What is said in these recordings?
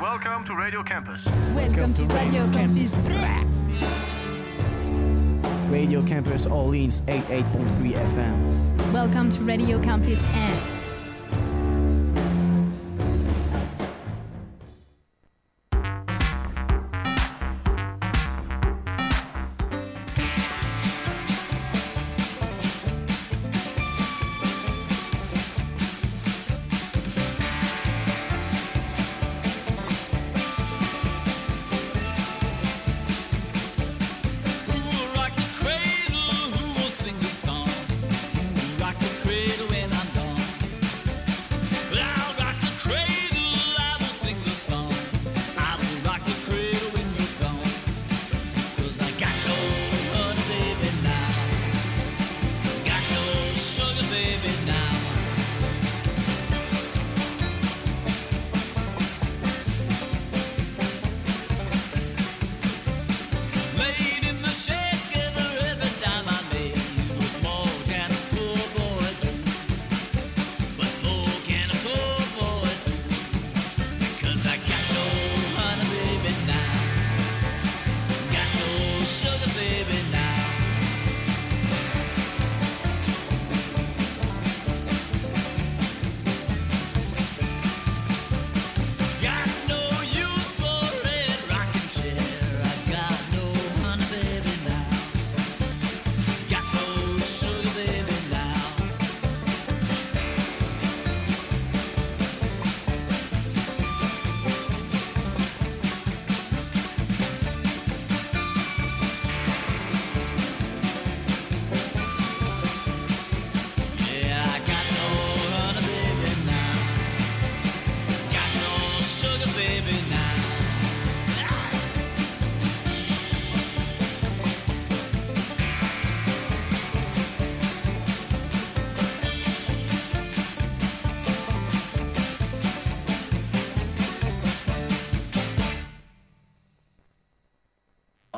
Welcome to Radio Campus. Welcome to Radio Campus. Radio Campus Orleans 88.3 FM. Welcome to Radio Campus N.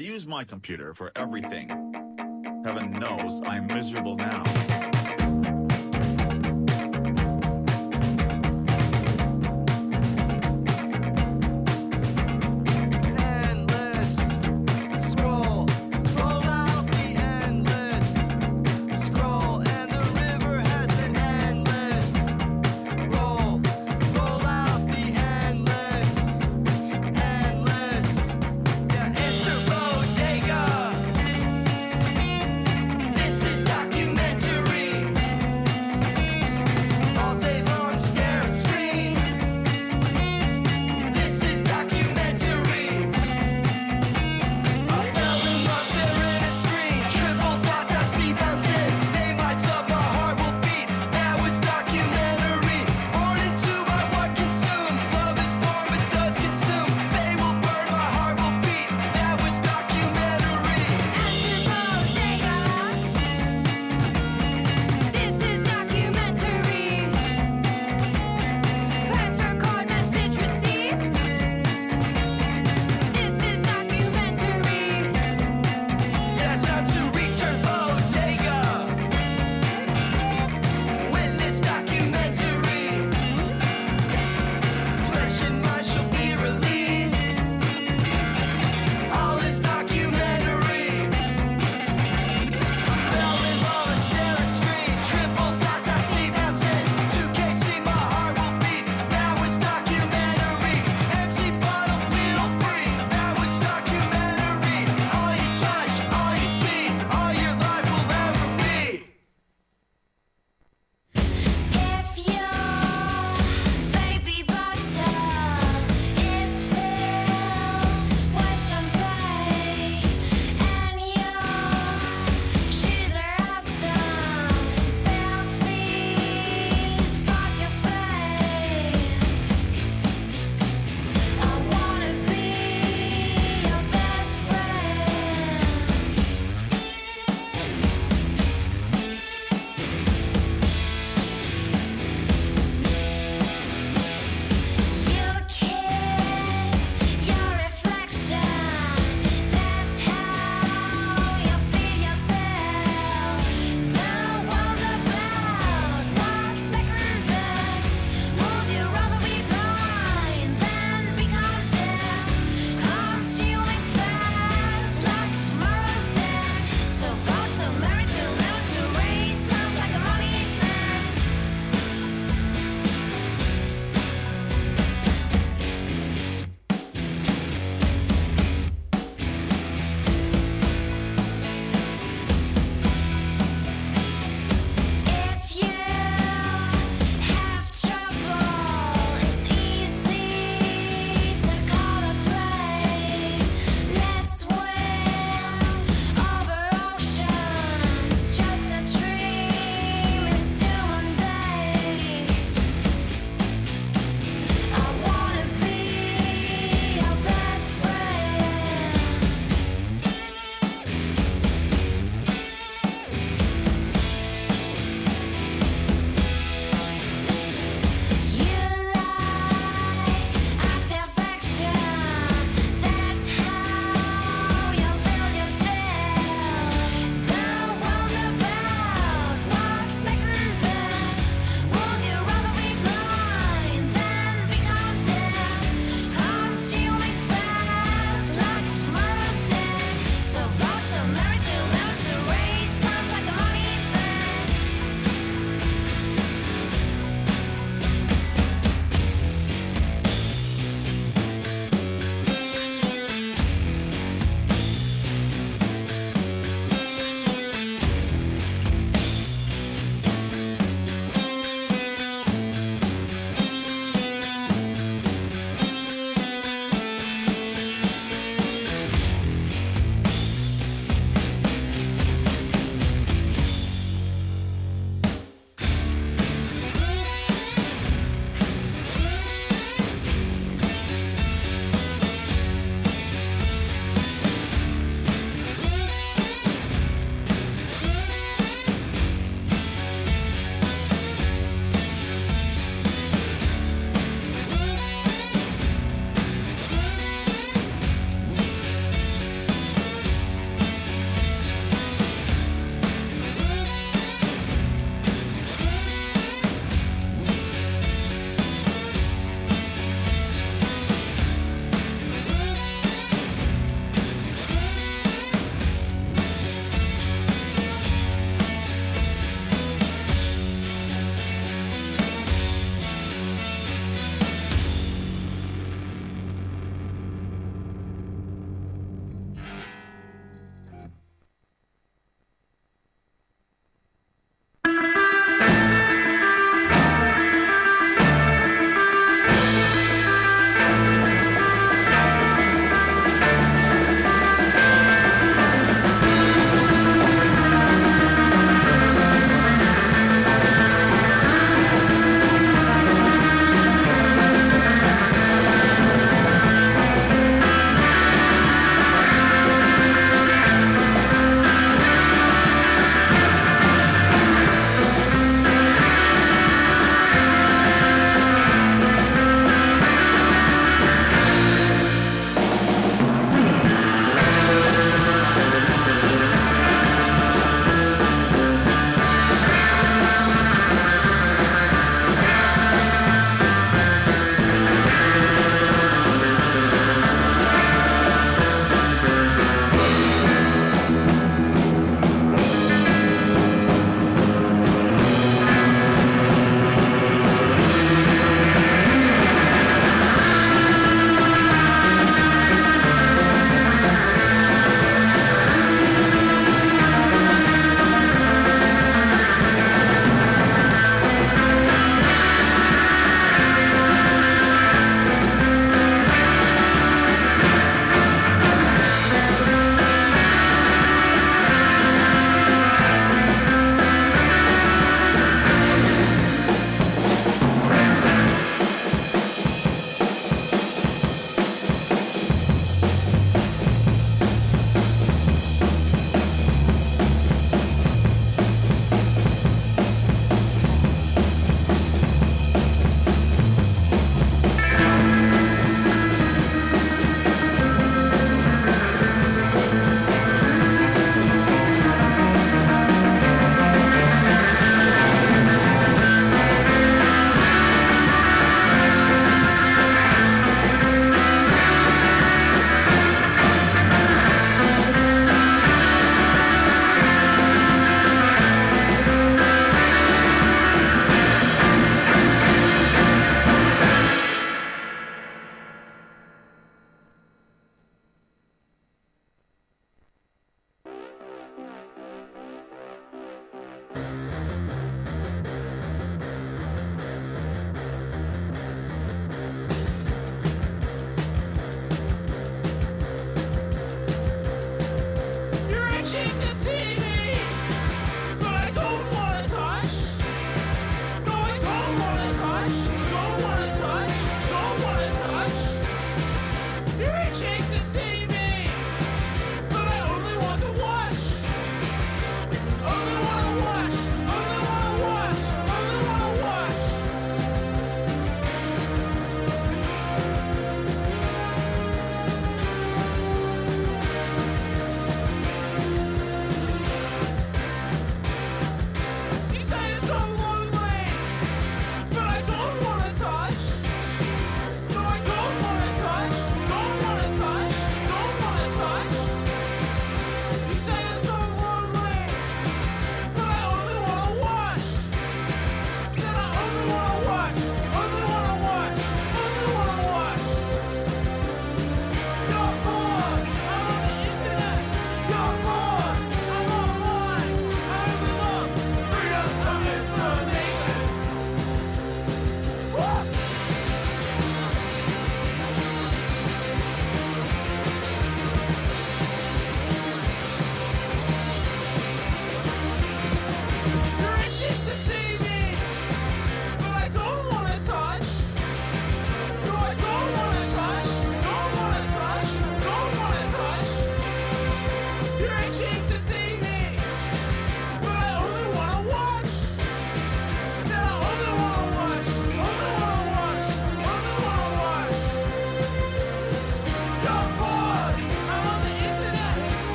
I use my computer for everything. Heaven knows I'm miserable now.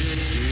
Thank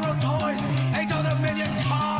zero toys, 800 million cars.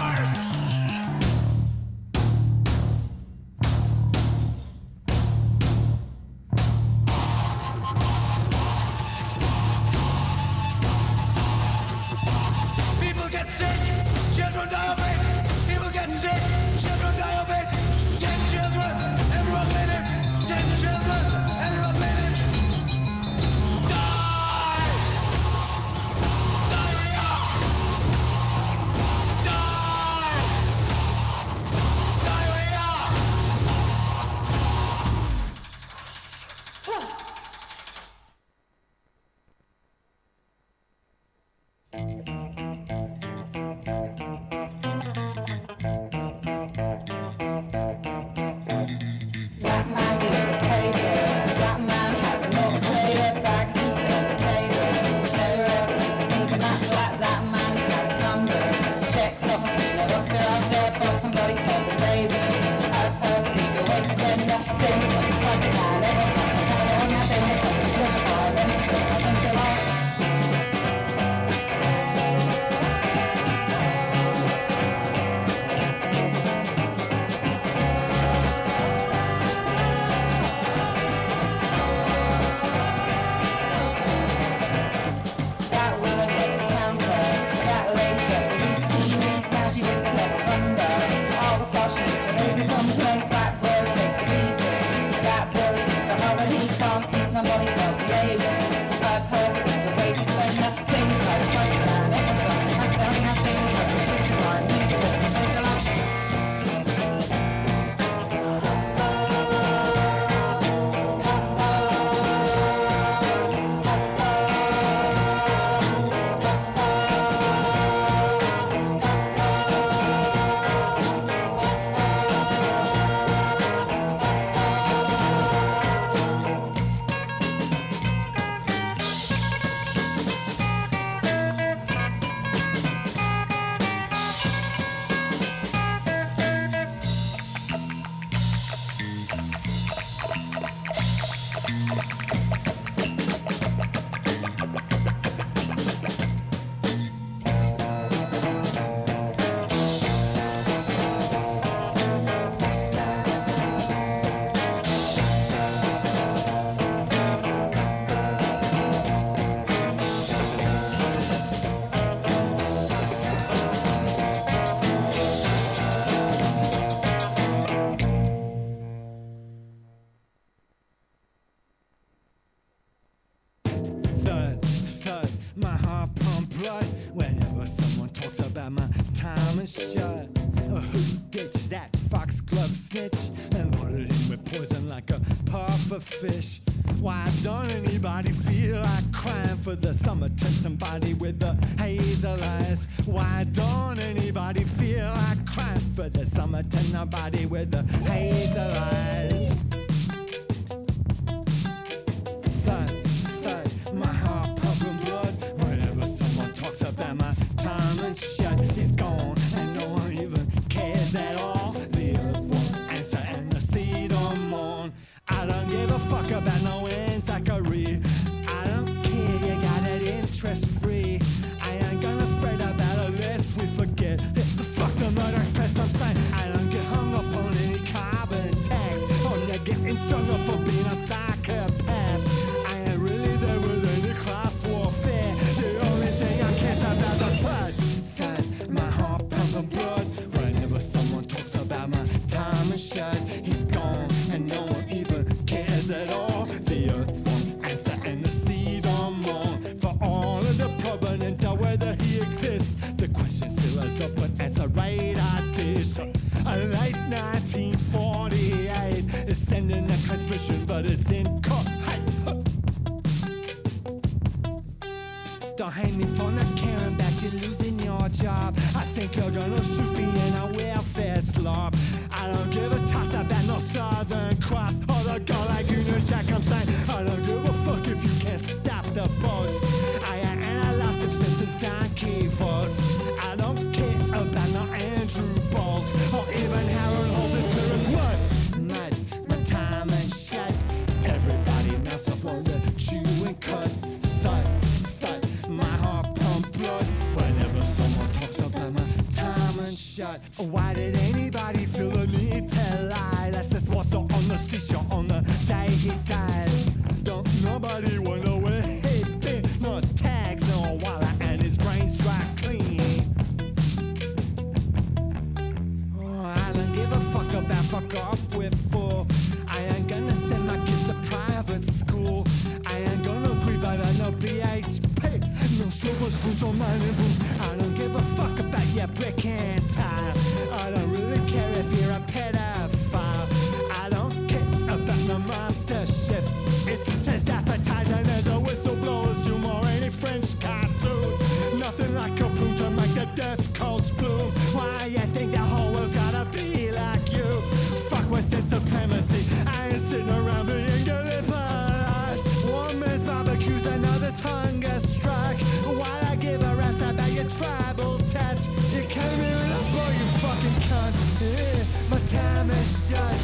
death cult's bloom. Why you think that hollow's gotta be like you? Fuck with sense supremacy. I ain't sitting around being delivered. One man's barbecues, another's hunger strike. While I give a rat's about your tribal tats. You came here in a boy, you fucking cunt. My time is shut.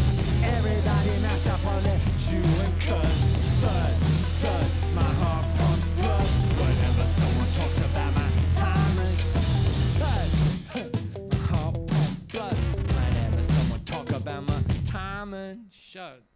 Everybody, myself, I'll let you and cut. Thud, thud. showed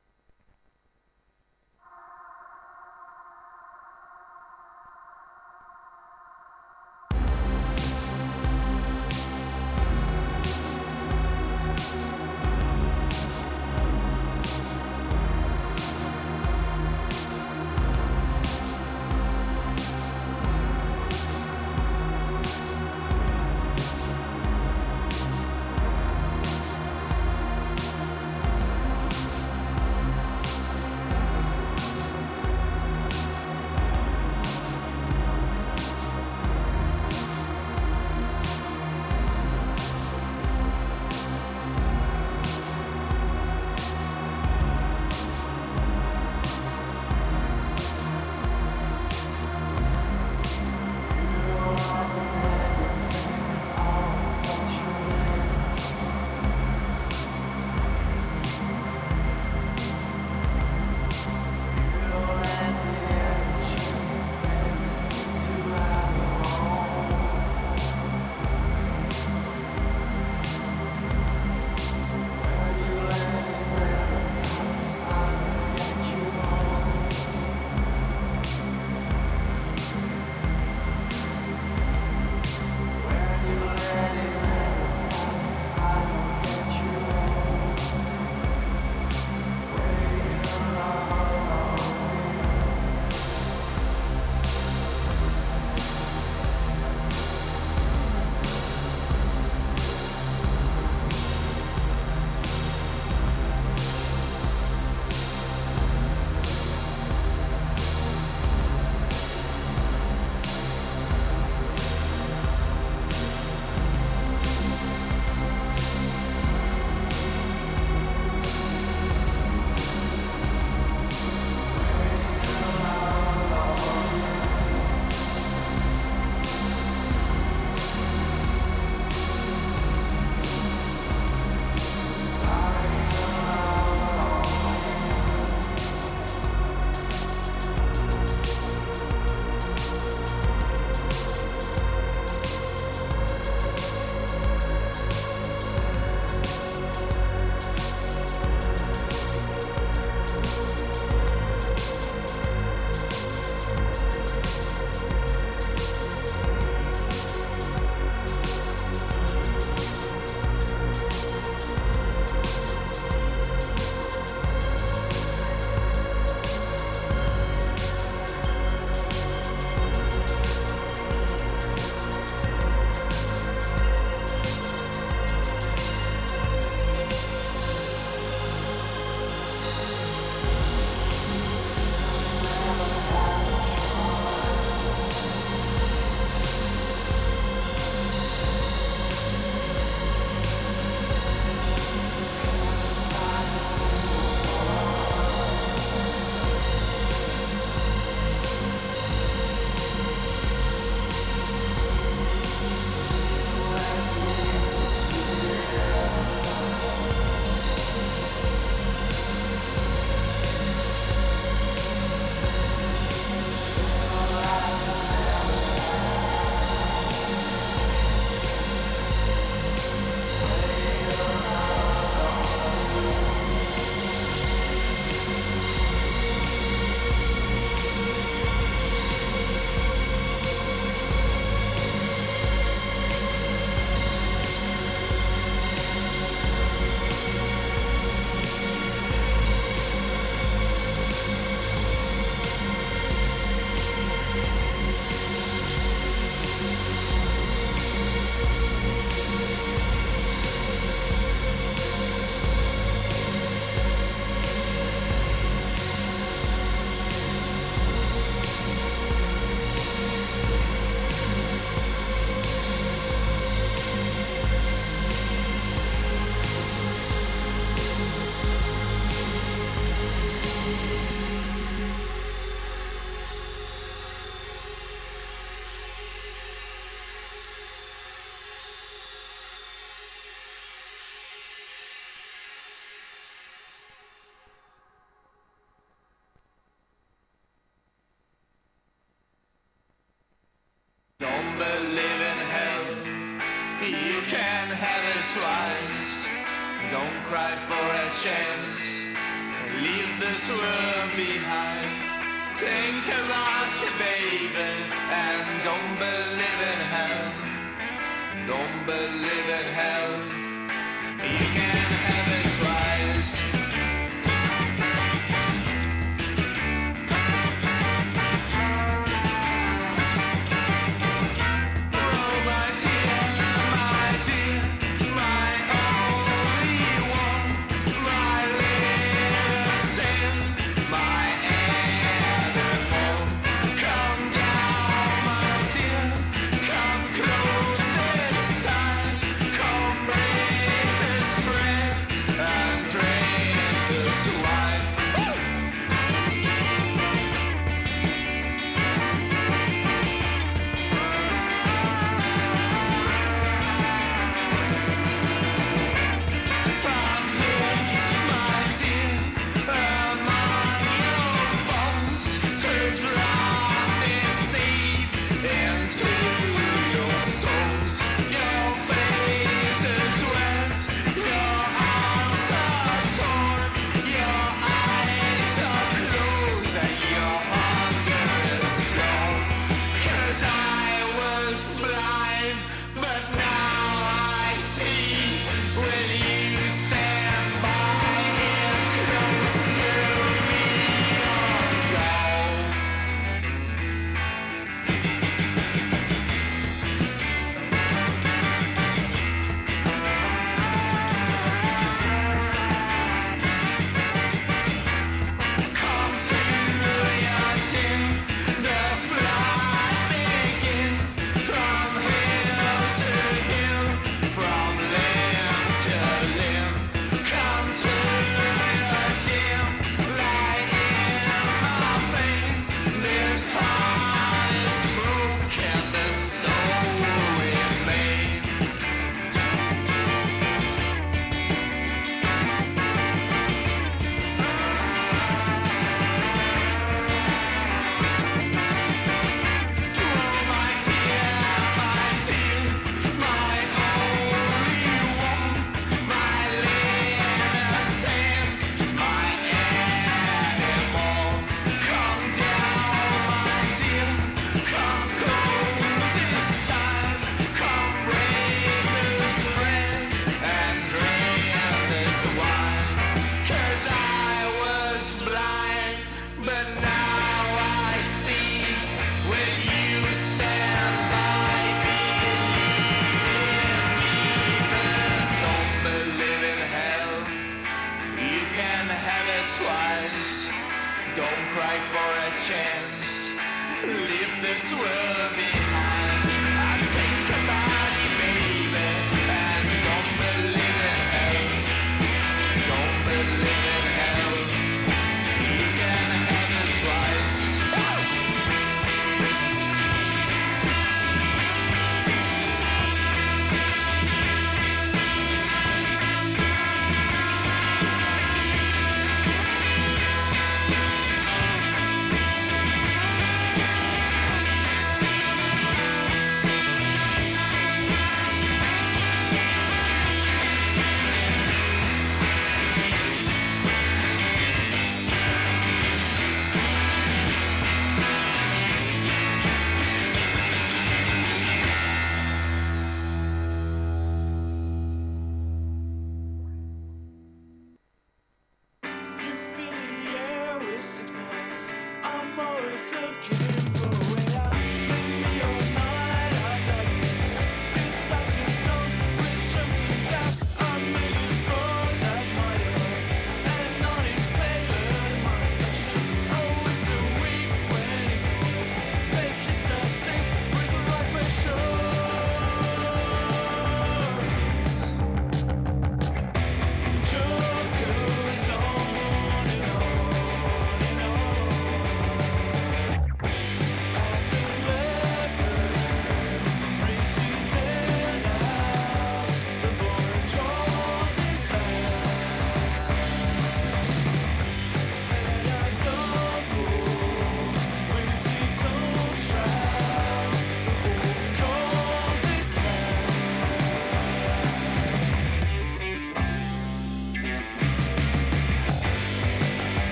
You can have it twice. Don't cry for a chance. Leave this world behind. Think about your baby and don't believe in hell. Don't believe in hell. You can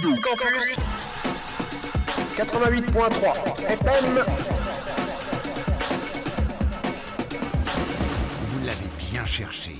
Campus 88.3 FM. Vous l'avez bien cherché.